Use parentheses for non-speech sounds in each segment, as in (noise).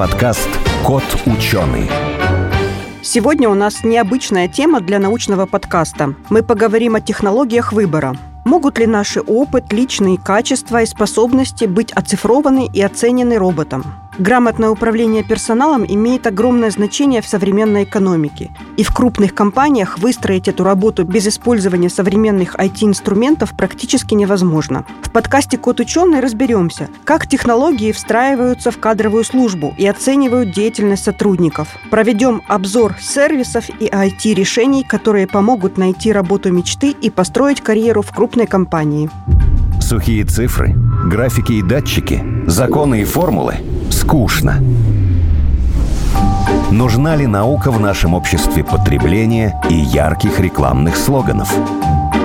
подкаст «Кот ученый». Сегодня у нас необычная тема для научного подкаста. Мы поговорим о технологиях выбора. Могут ли наши опыт, личные качества и способности быть оцифрованы и оценены роботом? Грамотное управление персоналом имеет огромное значение в современной экономике. И в крупных компаниях выстроить эту работу без использования современных IT-инструментов практически невозможно. В подкасте «Код ученый» разберемся, как технологии встраиваются в кадровую службу и оценивают деятельность сотрудников. Проведем обзор сервисов и IT-решений, которые помогут найти работу мечты и построить карьеру в крупной компании. Сухие цифры, графики и датчики, законы и формулы – скучно. Нужна ли наука в нашем обществе потребления и ярких рекламных слоганов?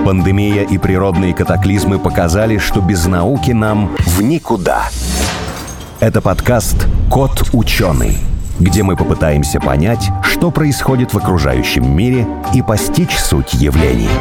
Пандемия и природные катаклизмы показали, что без науки нам в никуда. Это подкаст «Кот ученый», где мы попытаемся понять, что происходит в окружающем мире и постичь суть явлений.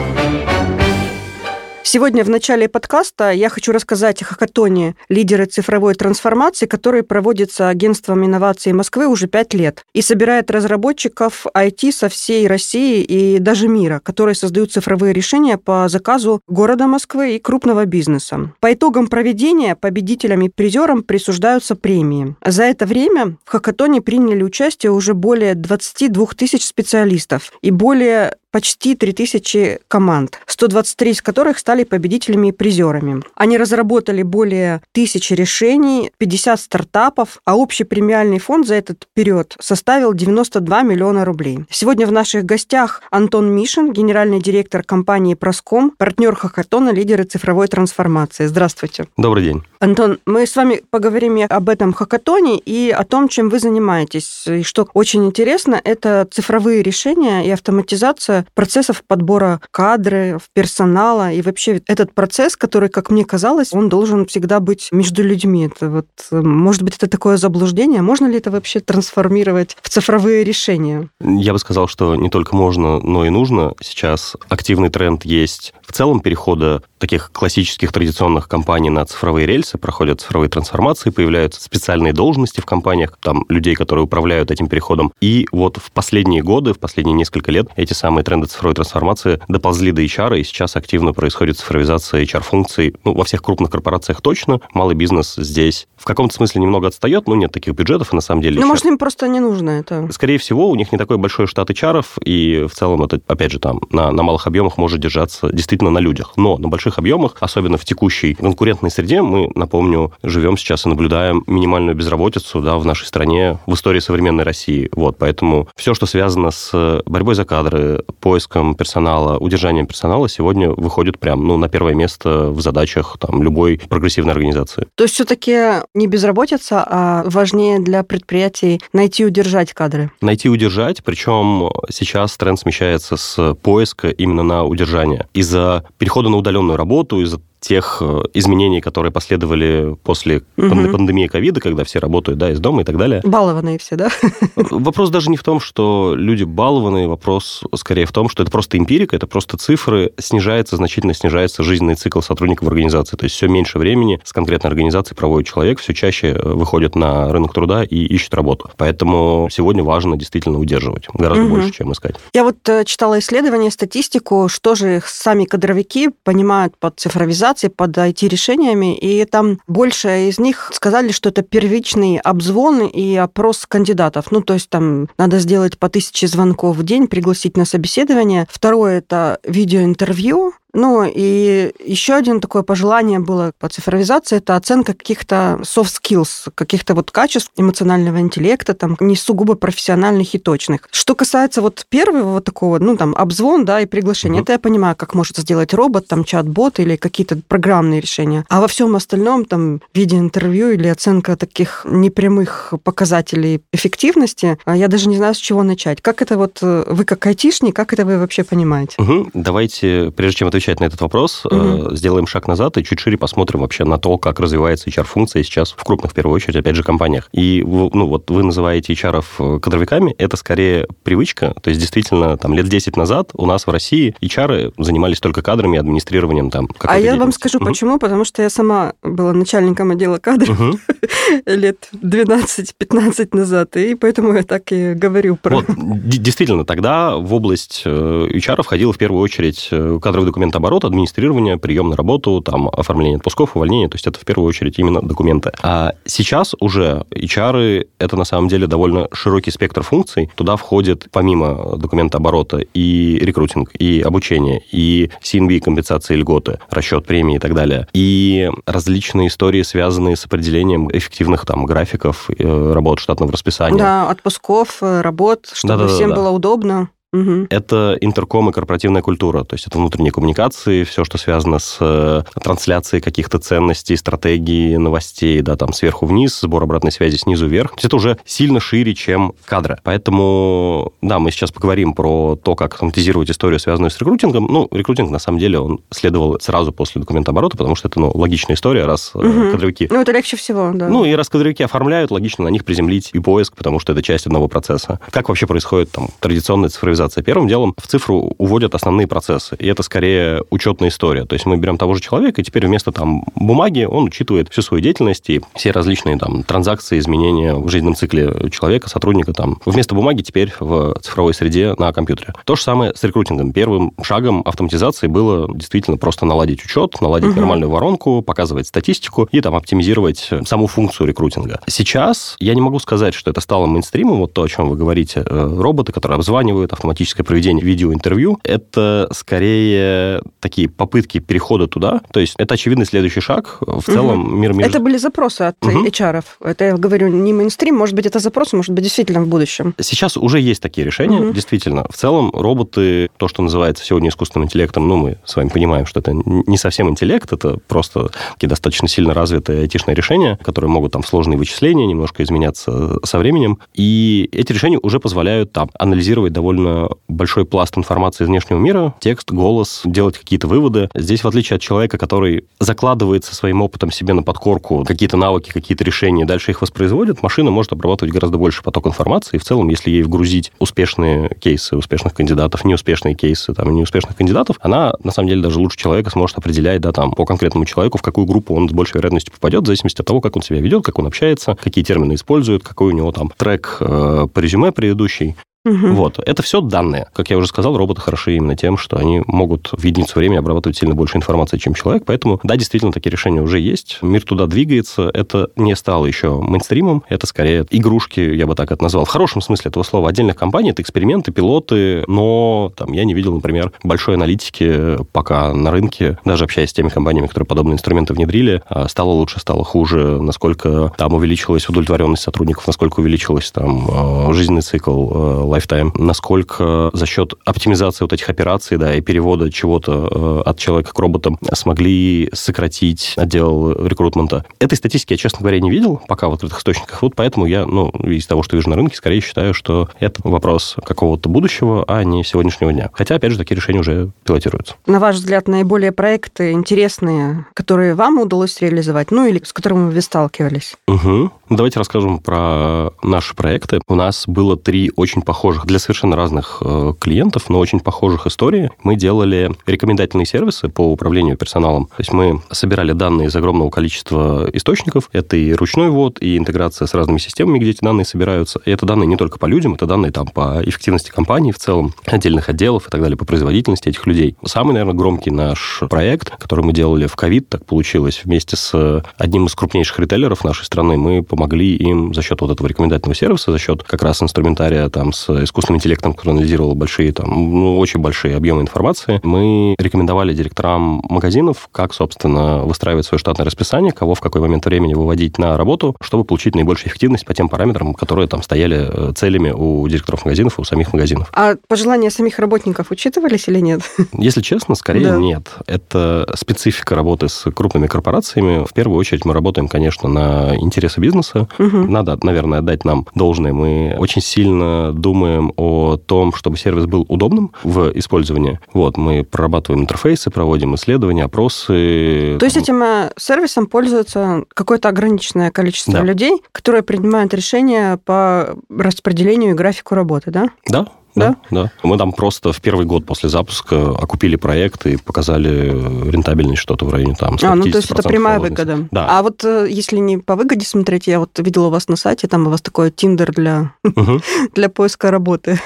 Сегодня в начале подкаста я хочу рассказать о хакатоне «Лидеры цифровой трансформации», который проводится Агентством инноваций Москвы уже пять лет и собирает разработчиков IT со всей России и даже мира, которые создают цифровые решения по заказу города Москвы и крупного бизнеса. По итогам проведения победителям и призерам присуждаются премии. За это время в хакатоне приняли участие уже более 22 тысяч специалистов и более почти 3000 команд, 123 из которых стали победителями и призерами. Они разработали более тысячи решений, 50 стартапов, а общий премиальный фонд за этот период составил 92 миллиона рублей. Сегодня в наших гостях Антон Мишин, генеральный директор компании Проском, партнер Хакатона, лидеры цифровой трансформации. Здравствуйте. Добрый день. Антон, мы с вами поговорим об этом хакатоне и о том, чем вы занимаетесь. И что очень интересно, это цифровые решения и автоматизация процессов подбора кадров, персонала и вообще этот процесс, который, как мне казалось, он должен всегда быть между людьми. Это вот, может быть, это такое заблуждение. Можно ли это вообще трансформировать в цифровые решения? Я бы сказал, что не только можно, но и нужно. Сейчас активный тренд есть в целом перехода таких классических традиционных компаний на цифровые рельсы, проходят цифровые трансформации, появляются специальные должности в компаниях, там людей, которые управляют этим переходом. И вот в последние годы, в последние несколько лет эти самые тренды цифровой трансформации доползли до HR, и сейчас активно происходит цифровизация HR-функций. Ну, во всех крупных корпорациях точно, малый бизнес здесь в каком-то смысле немного отстает, но нет таких бюджетов, и на самом деле... Ну, может, им просто не нужно это. Скорее всего, у них не такой большой штат HR, и в целом это, опять же, там на, на малых объемах может держаться действительно на людях. Но на больших объемах, особенно в текущей конкурентной среде, мы, напомню, живем сейчас и наблюдаем минимальную безработицу да, в нашей стране в истории современной России. Вот, поэтому все, что связано с борьбой за кадры, поиском персонала, удержанием персонала, сегодня выходит прям ну, на первое место в задачах там, любой прогрессивной организации. То есть все-таки не безработица, а важнее для предприятий найти и удержать кадры? Найти и удержать, причем сейчас тренд смещается с поиска именно на удержание. Из-за перехода на удаленную работу, из-за тех э, изменений, которые последовали после угу. пандемии ковида, когда все работают да, из дома и так далее. Балованные все, да? Вопрос даже не в том, что люди балованные, вопрос скорее в том, что это просто эмпирика, это просто цифры, снижается, значительно снижается жизненный цикл сотрудников организации. То есть все меньше времени с конкретной организацией проводит человек, все чаще э, выходит на рынок труда и ищет работу. Поэтому сегодня важно действительно удерживать гораздо угу. больше, чем искать. Я вот э, читала исследование, статистику, что же сами кадровики понимают под цифровизацией, организаций под IT-решениями, и там больше из них сказали, что это первичный обзвон и опрос кандидатов. Ну, то есть там надо сделать по тысяче звонков в день, пригласить на собеседование. Второе – это видеоинтервью, ну и еще один такое пожелание было по цифровизации, это оценка каких-то soft skills, каких-то вот качеств эмоционального интеллекта, там, не сугубо профессиональных и точных. Что касается вот первого вот такого, ну там, обзвон, да, и приглашение, угу. это я понимаю, как может сделать робот, там, чат-бот или какие-то программные решения. А во всем остальном, там, виде интервью или оценка таких непрямых показателей эффективности, а я даже не знаю, с чего начать. Как это вот, э, вы как айтишник, как это вы вообще понимаете? Угу. Давайте, прежде чем отвечать отвечать на этот вопрос, угу. сделаем шаг назад и чуть шире посмотрим вообще на то, как развивается HR-функция сейчас в крупных, в первую очередь, опять же, компаниях. И, ну, вот вы называете HR э, кадровиками, это скорее привычка, то есть действительно, там, лет 10 назад у нас в России HR занимались только кадрами администрированием там. А я вам скажу, угу. почему, потому что я сама была начальником отдела кадров угу. (laughs) лет 12-15 назад, и поэтому я так и говорю про... Вот, действительно, тогда в область э, HR входила в первую очередь э, кадровый документооборот, администрирование, прием на работу, там, оформление отпусков, увольнение, то есть это в первую очередь именно документы. А сейчас уже HR это на самом деле довольно широкий спектр функций. Туда входит помимо документооборота и рекрутинг, и обучение, и CNB, компенсации льготы, расчет премии и так далее. И различные истории, связанные с определением эффективных там графиков э, работ штатного расписания. Да, отпусков, э, работ, чтобы да, да, всем да, было удобно. Угу. Это интерком и корпоративная культура, то есть это внутренние коммуникации, все, что связано с э, трансляцией каких-то ценностей, стратегий, новостей, да, там сверху вниз, сбор обратной связи снизу вверх. То есть это уже сильно шире, чем кадры. Поэтому, да, мы сейчас поговорим про то, как автоматизировать историю, связанную с рекрутингом. Ну, рекрутинг, на самом деле, он следовал сразу после документа оборота, потому что это, ну, логичная история, раз угу. кадровики... Ну, это легче всего, да. Ну, и раз кадровики оформляют, логично на них приземлить и поиск, потому что это часть одного процесса. Как вообще происходит там традиционная цифровизация цифровизация. Первым делом в цифру уводят основные процессы, и это скорее учетная история. То есть мы берем того же человека, и теперь вместо там бумаги он учитывает всю свою деятельность и все различные там транзакции, изменения в жизненном цикле человека, сотрудника там. Вместо бумаги теперь в цифровой среде на компьютере. То же самое с рекрутингом. Первым шагом автоматизации было действительно просто наладить учет, наладить угу. нормальную воронку, показывать статистику и там оптимизировать саму функцию рекрутинга. Сейчас я не могу сказать, что это стало мейнстримом, вот то, о чем вы говорите, э, роботы, которые обзванивают, автоматическое проведение видеоинтервью, это скорее такие попытки перехода туда. То есть это очевидный следующий шаг. В целом угу. мир между... Это были запросы от угу. HR. Это я говорю не мейнстрим, может быть, это запросы, может быть, действительно в будущем. Сейчас уже есть такие решения, угу. действительно. В целом роботы, то, что называется сегодня искусственным интеллектом, ну, мы с вами понимаем, что это не совсем интеллект, это просто такие достаточно сильно развитые айтишные решения, которые могут там сложные вычисления немножко изменяться со временем. И эти решения уже позволяют там анализировать довольно большой пласт информации из внешнего мира, текст, голос, делать какие-то выводы. Здесь, в отличие от человека, который закладывается своим опытом себе на подкорку какие-то навыки, какие-то решения, дальше их воспроизводит, машина может обрабатывать гораздо больше поток информации. И в целом, если ей вгрузить успешные кейсы успешных кандидатов, неуспешные кейсы там, неуспешных кандидатов, она, на самом деле, даже лучше человека сможет определять, да, там, по конкретному человеку, в какую группу он с большей вероятностью попадет, в зависимости от того, как он себя ведет, как он общается, какие термины использует, какой у него там трек э, по резюме предыдущий. Угу. Вот. Это все данные. Как я уже сказал, роботы хороши именно тем, что они могут в единицу времени обрабатывать сильно больше информации, чем человек. Поэтому, да, действительно, такие решения уже есть. Мир туда двигается. Это не стало еще мейнстримом. Это скорее игрушки, я бы так это назвал. В хорошем смысле этого слова. Отдельных компаний, это эксперименты, пилоты. Но там я не видел, например, большой аналитики пока на рынке, даже общаясь с теми компаниями, которые подобные инструменты внедрили, а, стало лучше, стало хуже, насколько там увеличилась удовлетворенность сотрудников, насколько увеличилась там а, жизненный цикл lifetime, насколько за счет оптимизации вот этих операций, да, и перевода чего-то э, от человека к роботам смогли сократить отдел рекрутмента. Этой статистики я, честно говоря, не видел пока в открытых источниках. Вот поэтому я, ну, из того, что вижу на рынке, скорее считаю, что это вопрос какого-то будущего, а не сегодняшнего дня. Хотя, опять же, такие решения уже пилотируются. На ваш взгляд, наиболее проекты интересные, которые вам удалось реализовать, ну или с которыми вы сталкивались? Угу. Давайте расскажем про наши проекты. У нас было три очень похожих для совершенно разных э, клиентов, но очень похожих историй. Мы делали рекомендательные сервисы по управлению персоналом. То есть мы собирали данные из огромного количества источников. Это и ручной ввод, и интеграция с разными системами, где эти данные собираются. И это данные не только по людям, это данные там по эффективности компании в целом, отдельных отделов и так далее, по производительности этих людей. Самый, наверное, громкий наш проект, который мы делали в ковид, так получилось, вместе с одним из крупнейших ритейлеров нашей страны, мы помогли им за счет вот этого рекомендательного сервиса, за счет как раз инструментария там с искусственным интеллектом, который анализировал большие, там, ну, очень большие объемы информации, мы рекомендовали директорам магазинов, как, собственно, выстраивать свое штатное расписание, кого в какой момент времени выводить на работу, чтобы получить наибольшую эффективность по тем параметрам, которые там стояли э, целями у директоров магазинов, у самих магазинов. А пожелания самих работников учитывались или нет? Если честно, скорее да. нет. Это специфика работы с крупными корпорациями. В первую очередь мы работаем, конечно, на интересы бизнеса, бизнеса. Угу. Надо, наверное, отдать нам должное. Мы очень сильно думаем о том, чтобы сервис был удобным в использовании. Вот, мы прорабатываем интерфейсы, проводим исследования, опросы. То есть этим э, сервисом пользуется какое-то ограниченное количество да. людей, которые принимают решения по распределению и графику работы, да? Да, да, да. Мы там просто в первый год после запуска окупили проект и показали рентабельность что-то в районе там А, ну то есть это прямая выгода. Да. А вот э, если не по выгоде смотреть, я вот видела у вас на сайте, там у вас такой Тиндер для, (laughs) для поиска работы.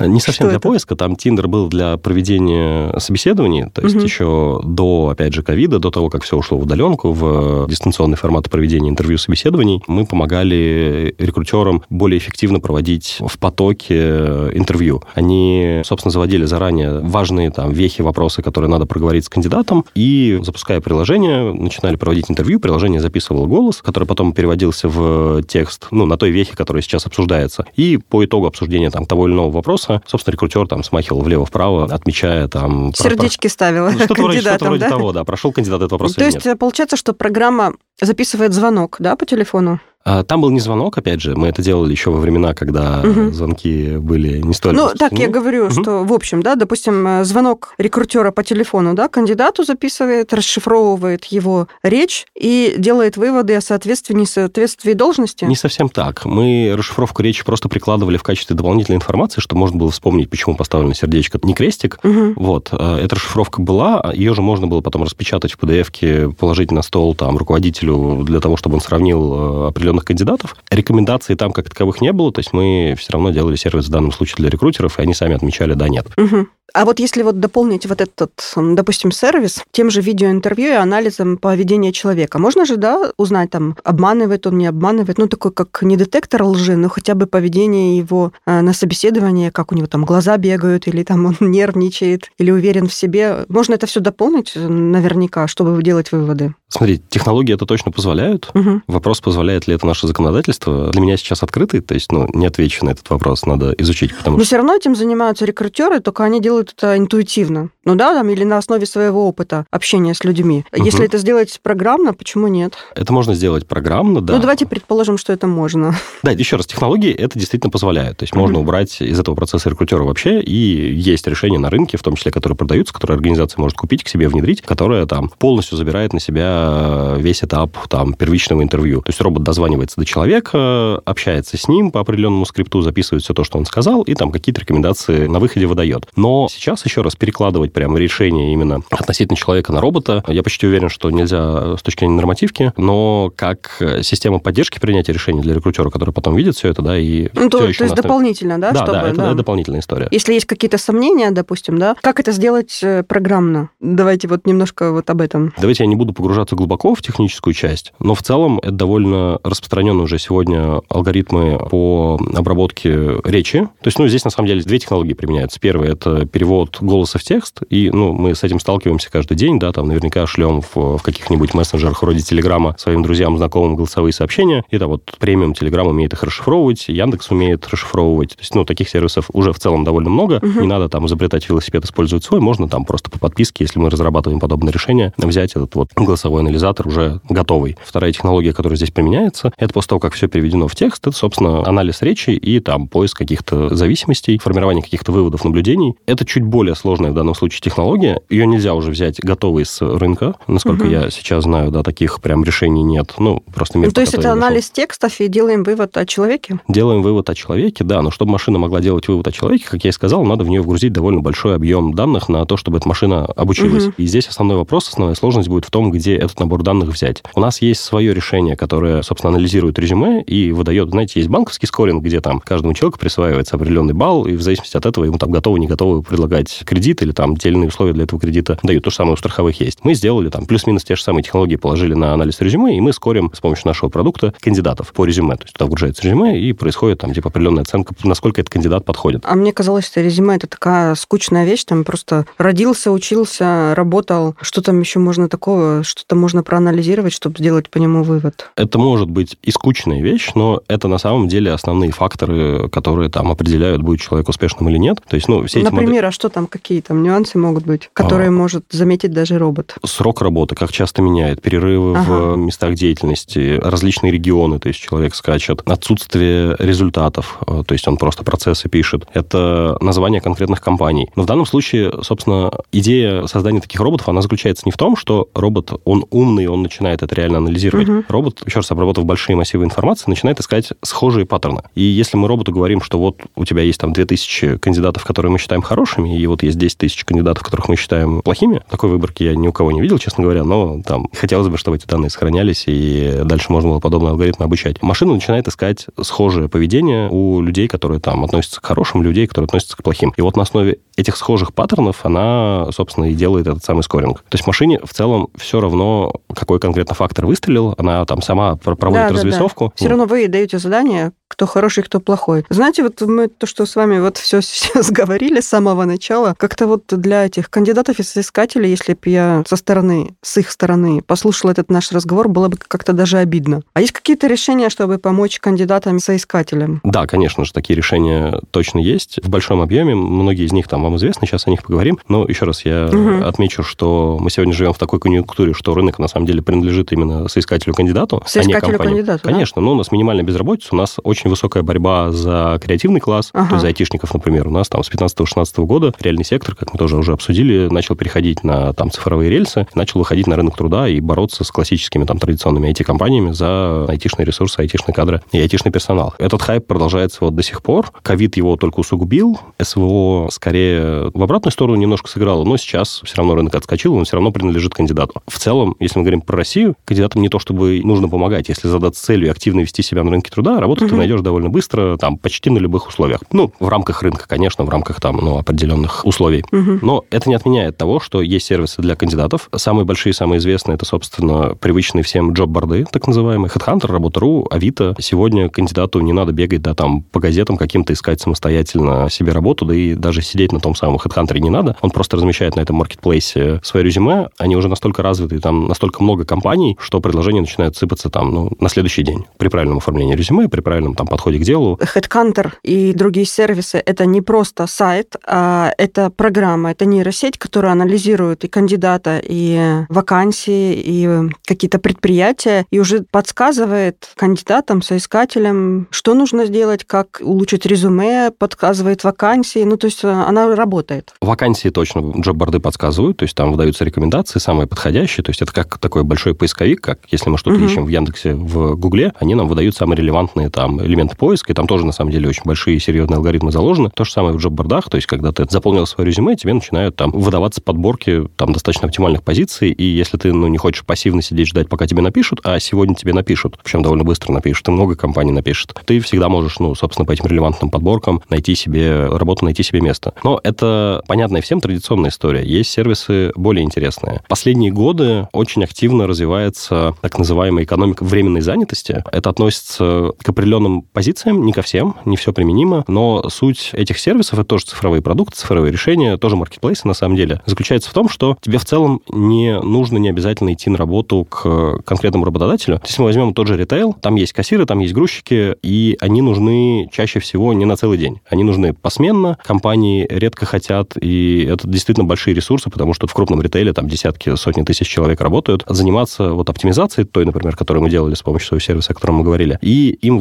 Не (laughs) совсем Что для это? поиска, там Тиндер был для проведения собеседований, то есть угу. еще до, опять же, ковида, до того, как все ушло в удаленку, в дистанционный формат проведения интервью собеседований, мы помогали рекрутерам более эффективно проводить в потоке интервью. Они, собственно, заводили заранее важные там вехи, вопросы, которые надо проговорить с кандидатом, и, запуская приложение, начинали проводить интервью, приложение записывало голос, который потом переводился в текст, ну, на той вехе, которая сейчас обсуждается. И по итогу обсуждения там того или иного вопроса, собственно, рекрутер там смахивал влево-вправо, отмечая там... Сердечки про... ставила ну, что-то вроде, что вроде да? того, да, прошел кандидат этот вопрос То есть нет. получается, что программа записывает звонок, да, по телефону? А, там был не звонок, опять же, мы это делали еще во времена, когда угу. звонки были не столь... Ну, так я говорю, угу. что, в общем, да, допустим, э, звонок рекрутера по телефону, да, кандидату записывает, расшифровывает его речь и делает выводы о соответствии, несоответствии должности? Не совсем так. Мы расшифровку речи просто прикладывали в качестве дополнительной информации, чтобы можно было вспомнить, почему поставлено сердечко, не крестик. Угу. Вот. Э, эта расшифровка была, ее же можно было потом распечатать в PDF-ке, положить на стол там руководителю для того, чтобы он сравнил э, определенные определенных кандидатов. Рекомендаций там как таковых не было, то есть мы все равно делали сервис в данном случае для рекрутеров, и они сами отмечали «да», «нет». Угу. А вот если вот дополнить вот этот, допустим, сервис тем же видеоинтервью и анализом поведения человека, можно же, да, узнать там, обманывает он, не обманывает, ну, такой как не детектор лжи, но хотя бы поведение его э, на собеседовании, как у него там глаза бегают, или там он (laughs) нервничает, или уверен в себе. Можно это все дополнить наверняка, чтобы делать выводы? Смотри, технологии это точно позволяют. Угу. Вопрос, позволяет ли это наше законодательство, для меня сейчас открытый, то есть, ну, не отвечу на этот вопрос, надо изучить, потому Но что... все равно этим занимаются рекрутеры, только они делают это интуитивно. Ну да, там, или на основе своего опыта общения с людьми. Угу. Если это сделать программно, почему нет? Это можно сделать программно, да. Ну давайте предположим, что это можно. (laughs) Да, еще раз, технологии это действительно позволяют. То есть угу. можно убрать из этого процесса рекрутера вообще, и есть решения на рынке, в том числе, которые продаются, которые организация может купить к себе, внедрить, которая там полностью забирает на себя весь этап там первичного интервью. То есть робот дозванивается до человека, общается с ним по определенному скрипту, записывает все то, что он сказал, и там какие-то рекомендации на выходе выдает. Но сейчас еще раз перекладывать прямо решение именно относительно человека на робота, я почти уверен, что нельзя с точки зрения нормативки, но как система поддержки принятия решений для рекрутера, который потом видит все это, да, и ну, то, то есть дополнительно, да? Да, чтобы, да, это, да, дополнительная история. Если есть какие-то сомнения, допустим, да, как это сделать э, программно? Давайте вот немножко вот об этом. Давайте я не буду погружаться глубоко в техническую часть, но в целом это довольно распространенные уже сегодня алгоритмы по обработке речи. То есть, ну, здесь на самом деле две технологии применяются. Первый – это перевод голоса в текст, и, ну, мы с этим сталкиваемся каждый день, да, там наверняка шлем в, в каких-нибудь мессенджерах вроде Телеграма своим друзьям, знакомым голосовые сообщения, и да, вот премиум Телеграм умеет их расшифровывать, Яндекс умеет расшифровывать. То есть, ну, таких сервисов уже в целом довольно много. Угу. Не надо там изобретать велосипед, использовать свой, можно там просто по подписке, если мы разрабатываем подобное решение, взять этот вот голосовой анализатор уже готовый. Вторая технология, которая здесь применяется, это после того, как все переведено в текст, это, собственно, анализ речи и там поиск каких-то зависимостей, формирование каких-то выводов, наблюдений. Это чуть более сложная в данном случае технология. Ее нельзя уже взять готовой с рынка. Насколько угу. я сейчас знаю, да, таких прям решений нет. Ну, просто мир, ну, То есть это анализ текстов и делаем вывод о человеке? Делаем вывод о человеке, да. Но чтобы машина могла делать вывод о человеке, как я и сказал, надо в нее вгрузить довольно большой объем данных на то, чтобы эта машина обучилась. Угу. И здесь основной вопрос, основная сложность будет в том, где этот набор данных взять. У нас есть свое решение, которое, собственно, анализирует резюме и выдает, знаете, есть банковский скоринг, где там каждому человеку присваивается определенный балл, и в зависимости от этого ему там готовы, не готовы предлагать кредит или там те или иные условия для этого кредита дают. То же самое у страховых есть. Мы сделали там плюс-минус те же самые технологии, положили на анализ резюме, и мы скорим с помощью нашего продукта кандидатов по резюме. То есть туда вгружается резюме, и происходит там типа определенная оценка, насколько этот кандидат подходит. А мне казалось, что резюме это такая скучная вещь, там просто родился, учился, работал, что там еще можно такого, что-то можно проанализировать, чтобы сделать по нему вывод. Это может быть и скучная вещь, но это на самом деле основные факторы, которые там определяют, будет человек успешным или нет. То есть, ну, все Например, например, а что там, какие там нюансы могут быть, которые а... может заметить даже робот? Срок работы, как часто меняет, перерывы ага. в местах деятельности, различные регионы, то есть человек скачет, отсутствие результатов, э, то есть он просто процессы пишет. Это название конкретных компаний. Но в данном случае, собственно, идея создания таких роботов, она заключается не в том, что робот, он умный, он начинает это реально анализировать. Угу. Робот, еще раз обработав большие массивы информации, начинает искать схожие паттерны. И если мы роботу говорим, что вот у тебя есть там 2000 кандидатов, которые мы считаем хорошими, и вот есть 10 тысяч кандидатов, которых мы считаем плохими, такой выборки я ни у кого не видел, честно говоря, но там хотелось бы, чтобы эти данные сохранялись, и дальше можно было подобные алгоритмы обучать. Машина начинает искать схожее поведение у людей, которые там относятся к хорошим, людей, которые относятся к плохим. И вот на основе этих схожих паттернов она, собственно, и делает этот самый скоринг. То есть машине в целом все равно, какой конкретно фактор выстрелил, она там сама проводит да, развесовку. Да, да. Все равно вы даете задание, кто хороший, кто плохой. Знаете, вот мы то, что с вами вот все (laughs) сейчас говорили с самого начала, как-то вот для этих кандидатов и соискателей, если бы я со стороны, с их стороны послушала этот наш разговор, было бы как-то даже обидно. А есть какие-то решения, чтобы помочь кандидатам и соискателям? Да, конечно же, такие решения точно есть. В большом объеме, многие из них там вам известны, сейчас о них поговорим. Но еще раз я угу. отмечу, что мы сегодня живем в такой конъюнктуре, что рынок на самом деле принадлежит именно соискателю-кандидату, соискателю а не компании. кандидату, Конечно, да? но у нас минимальная безработица, у нас очень очень высокая борьба за креативный класс, ага. то есть за айтишников, например. У нас там с 15-16 года реальный сектор, как мы тоже уже обсудили, начал переходить на там цифровые рельсы, начал выходить на рынок труда и бороться с классическими там традиционными IT-компаниями за айтишные ресурсы, айтишные кадры и айтишный персонал. Этот хайп продолжается вот до сих пор. Ковид его только усугубил, СВО скорее в обратную сторону немножко сыграло, но сейчас все равно рынок отскочил, он все равно принадлежит кандидату. В целом, если мы говорим про Россию, кандидатам не то чтобы нужно помогать, если задаться целью активно вести себя на рынке труда, работать угу. ты найдешь довольно быстро, там, почти на любых условиях. Ну, в рамках рынка, конечно, в рамках там, ну, определенных условий. Угу. Но это не отменяет того, что есть сервисы для кандидатов. Самые большие, самые известные, это, собственно, привычные всем джоб-борды, так называемые, Headhunter, Работа.ру, Авито. Сегодня кандидату не надо бегать, да, там, по газетам каким-то искать самостоятельно себе работу, да и даже сидеть на том самом Headhunter не надо. Он просто размещает на этом маркетплейсе свое резюме. Они уже настолько развиты, там настолько много компаний, что предложения начинают сыпаться там, ну, на следующий день при правильном оформлении резюме, при правильном там подходе к делу. Headhunter и другие сервисы – это не просто сайт, а это программа, это нейросеть, которая анализирует и кандидата, и вакансии, и какие-то предприятия, и уже подсказывает кандидатам, соискателям, что нужно сделать, как улучшить резюме, подсказывает вакансии. Ну, то есть э, она работает. Вакансии точно джоб-борды подсказывают, то есть там выдаются рекомендации, самые подходящие. То есть это как такой большой поисковик, как если мы что-то угу. ищем в Яндексе, в Гугле, они нам выдают самые релевантные там элементы поиска, и там тоже, на самом деле, очень большие и серьезные алгоритмы заложены. То же самое в джоб-бордах, то есть когда ты заполнил свое резюме, тебе начинают там выдаваться подборки там достаточно оптимальных позиций, и если ты, ну, не хочешь пассивно сидеть ждать, пока тебе напишут, а сегодня тебе напишут, причем довольно быстро напишут, и много компаний напишет, ты всегда можешь, ну, собственно, по этим релевантным подборкам найти себе работу, найти себе место. Но это понятная всем традиционная история. Есть сервисы более интересные. Последние годы очень активно развивается так называемая экономика временной занятости. Это относится к определенным позициям, не ко всем, не все применимо, но суть этих сервисов, это тоже цифровые продукты, цифровые решения, тоже маркетплейсы на самом деле, заключается в том, что тебе в целом не нужно, не обязательно идти на работу к конкретному работодателю. Если мы возьмем тот же ритейл, там есть кассиры, там есть грузчики, и они нужны чаще всего не на целый день. Они нужны посменно, компании редко хотят, и это действительно большие ресурсы, потому что в крупном ритейле там десятки, сотни тысяч человек работают, заниматься вот оптимизацией той, например, которую мы делали с помощью своего сервиса, о котором мы говорили, и им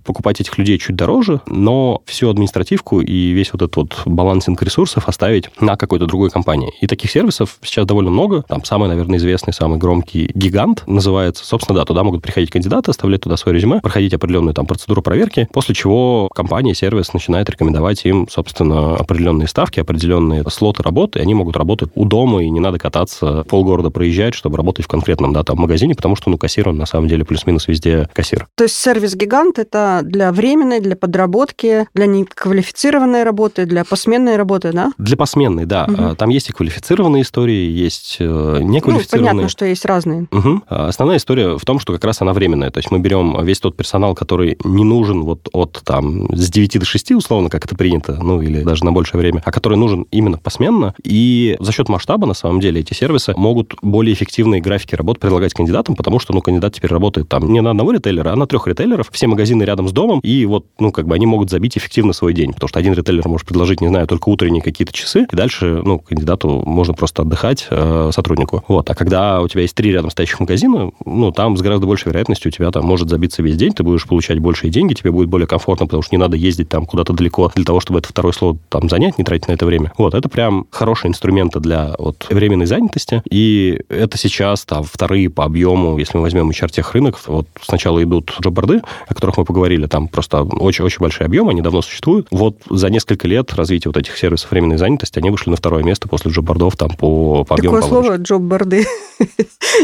покупать этих людей чуть дороже, но всю административку и весь вот этот вот балансинг ресурсов оставить на какой-то другой компании. И таких сервисов сейчас довольно много. Там самый, наверное, известный, самый громкий гигант называется. Собственно, да, туда могут приходить кандидаты, оставлять туда свое резюме, проходить определенную там процедуру проверки, после чего компания, сервис начинает рекомендовать им, собственно, определенные ставки, определенные слоты работы, и они могут работать у дома, и не надо кататься полгорода проезжать, чтобы работать в конкретном, да, там, магазине, потому что, ну, кассир, он на самом деле плюс-минус везде кассир. То есть сервис-гигант это для временной, для подработки, для неквалифицированной работы, для посменной работы, да? Для посменной, да. Угу. Там есть и квалифицированные истории, есть э, неквалифицированные. Ну, понятно, что есть разные. Угу. Основная история в том, что как раз она временная. То есть мы берем весь тот персонал, который не нужен вот от там с 9 до 6, условно, как это принято, ну или даже на большее время, а который нужен именно посменно. И за счет масштаба, на самом деле, эти сервисы могут более эффективные графики работ предлагать кандидатам, потому что, ну, кандидат теперь работает там не на одного ритейлера, а на трех ритейлеров. Все магазины магазины рядом с домом, и вот, ну, как бы они могут забить эффективно свой день, потому что один ритейлер может предложить, не знаю, только утренние какие-то часы, и дальше, ну, кандидату можно просто отдыхать, э, сотруднику. Вот. А когда у тебя есть три рядом стоящих магазина, ну, там с гораздо большей вероятностью у тебя там может забиться весь день, ты будешь получать большие деньги, тебе будет более комфортно, потому что не надо ездить там куда-то далеко для того, чтобы это второй слот там занять, не тратить на это время. Вот, это прям хорошие инструменты для вот временной занятости, и это сейчас там вторые по объему, если мы возьмем HR рынок, вот сначала идут джобборды, о которых мы поговорили, там просто очень-очень большие объемы, они давно существуют. Вот за несколько лет развития вот этих сервисов временной занятости они вышли на второе место после джоббордов там по, по объему. Такое слово джобборды. (laughs)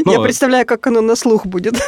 Я ну, представляю, как оно на слух будет.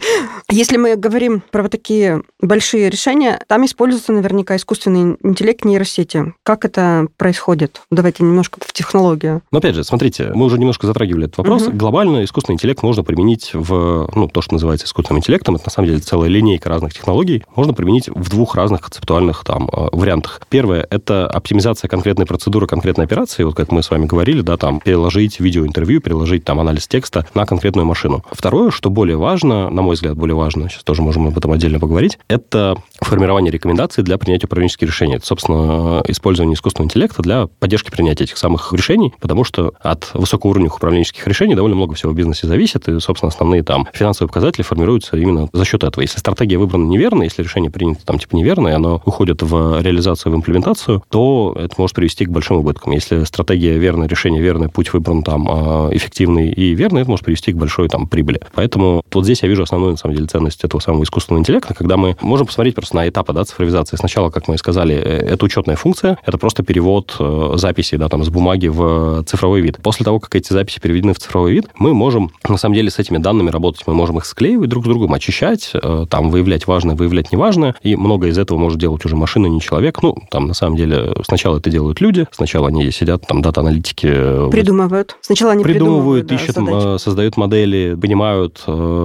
(laughs) Если мы говорим про вот такие большие решения, там используется наверняка искусственный интеллект нейросети. Как это происходит? Давайте немножко в технологию. Ну, опять же, смотрите, мы уже немножко затрагивали этот вопрос. Угу. Глобально искусственный интеллект можно применить в, ну, то, что называется искусственным интеллектом. Это, на самом деле, целая линейка разных технологий. Можно применить в двух разных концептуальных там э, вариантах. Первое – это оптимизация конкретной процедуры, конкретной операции. Вот как мы с вами говорили, да, там переложить видеоинтервью, переложить там анализ текста на конкретную машину. Второе, что более важно, на мой взгляд, более важно, сейчас тоже можем об этом отдельно поговорить, это формирование рекомендаций для принятия управленческих решений. Это, собственно, использование искусственного интеллекта для поддержки принятия этих самых решений, потому что от высокого уровня управленческих решений довольно много всего в бизнесе зависит, и, собственно, основные там финансовые показатели формируются именно за счет этого. Если стратегия выбрана неверно, если решение принято там типа неверно, и оно уходит в реализацию, в имплементацию, то это может привести к большим убыткам. Если стратегия верная, решение верное, путь выбран там а, эффективный и верный, это может привести к большой там прибыли. Поэтому вот здесь я вижу основную, на самом деле, ценность этого самого искусственного интеллекта, когда мы можем посмотреть просто на этапы да, цифровизации. Сначала, как мы и сказали, э, это учетная функция, это просто перевод э, записей да, там, с бумаги в цифровой вид. После того, как эти записи переведены в цифровой вид, мы можем, на самом деле, с этими данными работать. Мы можем их склеивать друг с другом, очищать, э, там, выявлять важное, неважное, и много из этого может делать уже машина, не человек. Ну, там, на самом деле, сначала это делают люди, сначала они сидят, там, дата-аналитики... Придумывают. Сначала они придумывают, придумывают ищут, задачи. создают модели, понимают,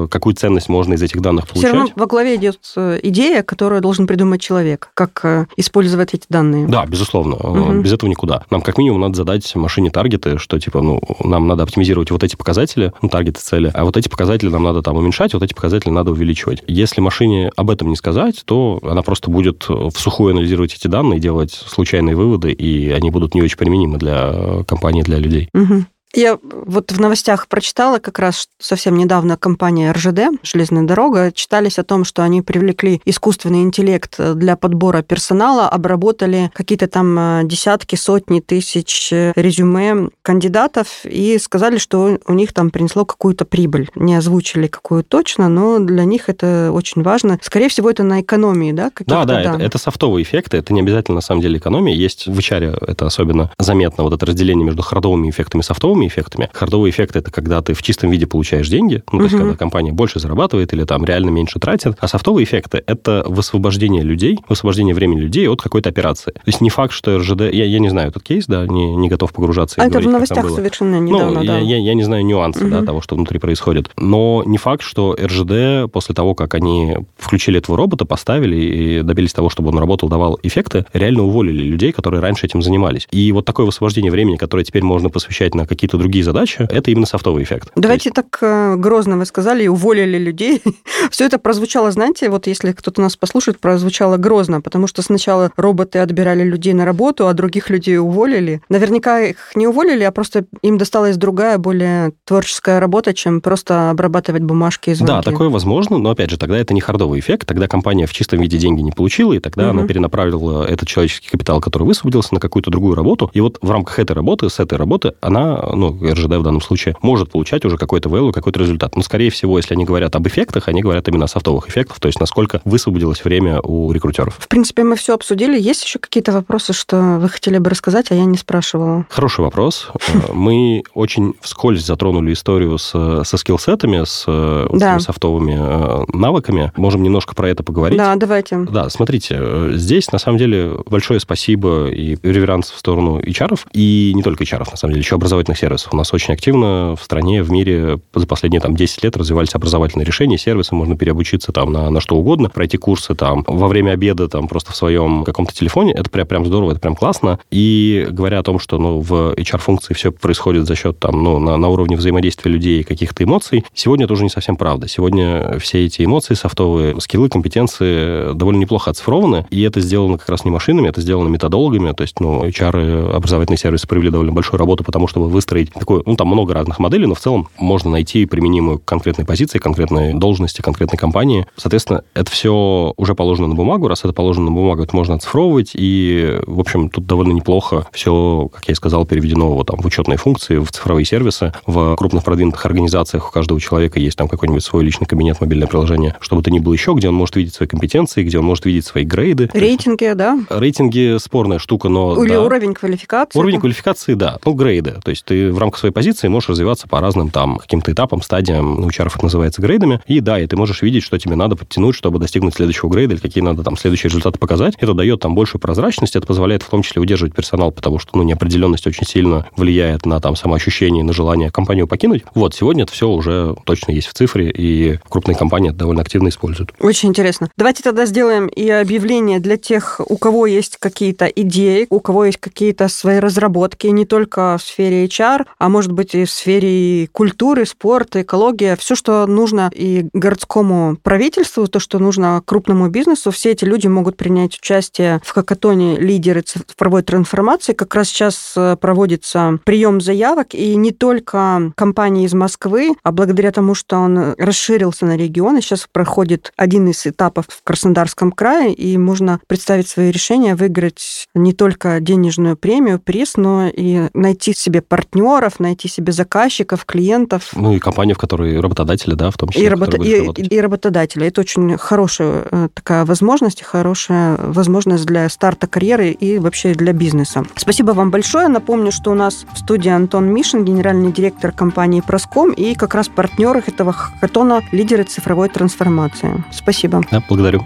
какую ценность можно из этих данных получать. Все равно во главе идет идея, которую должен придумать человек, как использовать эти данные. Да, безусловно. Угу. Без этого никуда. Нам как минимум надо задать машине таргеты, что типа, ну, нам надо оптимизировать вот эти показатели, ну, таргеты цели, а вот эти показатели нам надо там уменьшать, вот эти показатели надо увеличивать. Если машине об этом не сказать, то она просто будет в сухую анализировать эти данные, делать случайные выводы, и они будут не очень применимы для компании, для людей. Угу. Я вот в новостях прочитала как раз совсем недавно компания РЖД, железная дорога, читались о том, что они привлекли искусственный интеллект для подбора персонала, обработали какие-то там э, десятки, сотни тысяч резюме кандидатов и сказали, что у них там принесло какую-то прибыль. Не озвучили какую точно, но для них это очень важно. Скорее всего, это на экономии, да? Да, да, это, это софтовые эффекты, это не обязательно на самом деле экономия. Есть в HR это особенно заметно, вот это разделение между хардовыми эффектами и софтовыми хардовыми эффектами. Хардовый эффект – это когда ты в чистом виде получаешь деньги, ну, то есть, когда компания больше зарабатывает или там реально меньше тратит. А софтовые эффекты – это высвобождение людей, высвобождение времени людей от какой-то операции. То есть не факт, что РЖД... Я, я не знаю этот кейс, да, не, не готов погружаться а это говорить, в новостях совершенно недавно, ну, да. Я, я, я не знаю нюансы, да, того, что внутри происходит. Но не факт, что РЖД после того, как они включили этого робота, поставили и добились того, чтобы он работал, давал эффекты, реально уволили людей, которые раньше этим занимались. И вот такое высвобождение времени, которое теперь можно посвящать на какие-то другие задачи, это именно софтовый эффект. Давайте есть... так э, грозно вы сказали, и уволили людей. (laughs) Все это прозвучало, знаете, вот если кто-то нас послушает, прозвучало грозно, потому что сначала роботы отбирали людей на работу, а других людей уволили. Наверняка их не уволили, а просто им досталась другая, более творческая работа, чем просто обрабатывать бумажки и звонки. Да, такое возможно, но, опять же, тогда это не хардовый эффект, тогда компания в чистом виде деньги не получила, и тогда угу. она перенаправила этот человеческий капитал, который высвободился, на какую-то другую работу, и вот в рамках этой работы, с этой работы, она, ну, РЖД в данном случае, может получать уже какой-то value, какой-то результат. Но, скорее всего, если они говорят об эффектах, они говорят именно о софтовых эффектах, то есть насколько высвободилось время у рекрутеров. В принципе, мы все обсудили. Есть еще какие-то вопросы, что вы хотели бы рассказать, а я не спрашивала? Хороший вопрос. Мы очень вскользь затронули историю с, со скиллсетами, с да. софтовыми э, навыками. Можем немножко про это поговорить. Да, давайте. Да, смотрите, э, здесь, на самом деле, большое спасибо и реверанс в сторону HR, и не только HR, на самом деле, еще образовательных сервисов сервисов. У нас очень активно в стране, в мире за последние там 10 лет развивались образовательные решения, сервисы, можно переобучиться там на, на что угодно, пройти курсы там во время обеда там просто в своем каком-то телефоне. Это прям, прям здорово, это прям классно. И говоря о том, что ну, в HR-функции все происходит за счет там, ну, на, на уровне взаимодействия людей и каких-то эмоций, сегодня это уже не совсем правда. Сегодня все эти эмоции, софтовые скиллы, компетенции довольно неплохо оцифрованы, и это сделано как раз не машинами, это сделано методологами, то есть, ну, HR, образовательные сервисы провели довольно большую работу, потому чтобы выстроить такое, ну, там много разных моделей, но в целом можно найти применимую к конкретной позиции, конкретной должности, конкретной компании. Соответственно, это все уже положено на бумагу. Раз это положено на бумагу, это можно оцифровывать, и, в общем, тут довольно неплохо все, как я и сказал, переведено вот, там, в учетные функции, в цифровые сервисы. В крупных продвинутых организациях у каждого человека есть там какой-нибудь свой личный кабинет, мобильное приложение, чтобы это ни было еще, где он может видеть свои компетенции, где он может видеть свои грейды. Рейтинги, да? Рейтинги спорная штука, но... Или да. уровень квалификации. Уровень квалификации, да. Ну, грейды. То есть ты в рамках своей позиции можешь развиваться по разным там каким-то этапам, стадиям. У HR это называется грейдами. И да, и ты можешь видеть, что тебе надо подтянуть, чтобы достигнуть следующего грейда, или какие надо там следующие результаты показать. Это дает там большую прозрачность, это позволяет в том числе удерживать персонал, потому что, ну, неопределенность очень сильно влияет на там самоощущение, на желание компанию покинуть. Вот, сегодня это все уже точно есть в цифре, и крупные компании это довольно активно используют. Очень интересно. Давайте тогда сделаем и объявление для тех, у кого есть какие-то идеи, у кого есть какие-то свои разработки, не только в сфере HR, а может быть и в сфере культуры, спорта, экология, все, что нужно и городскому правительству, то, что нужно крупному бизнесу, все эти люди могут принять участие в хакатоне «Лидеры цифровой трансформации». Как раз сейчас э, проводится прием заявок, и не только компании из Москвы, а благодаря тому, что он расширился на регионы, сейчас проходит один из этапов в Краснодарском крае, и можно представить свои решения, выиграть не только денежную премию, приз, но и найти себе партнеров, найти себе заказчиков, клиентов. Ну и компанию, в которой работодатели, да, в том числе. И, работа... и, и работодатели. Это очень хорошая э, такая возможность, хорошая возможность для старта карьеры и вообще для бизнеса. Спасибо вам большое. Напомню, что у нас в студии Антон Мишин, генеральный директор компании Проском, и как раз партнер этого хакатона лидеры цифровой трансформации. Спасибо. Да, благодарю.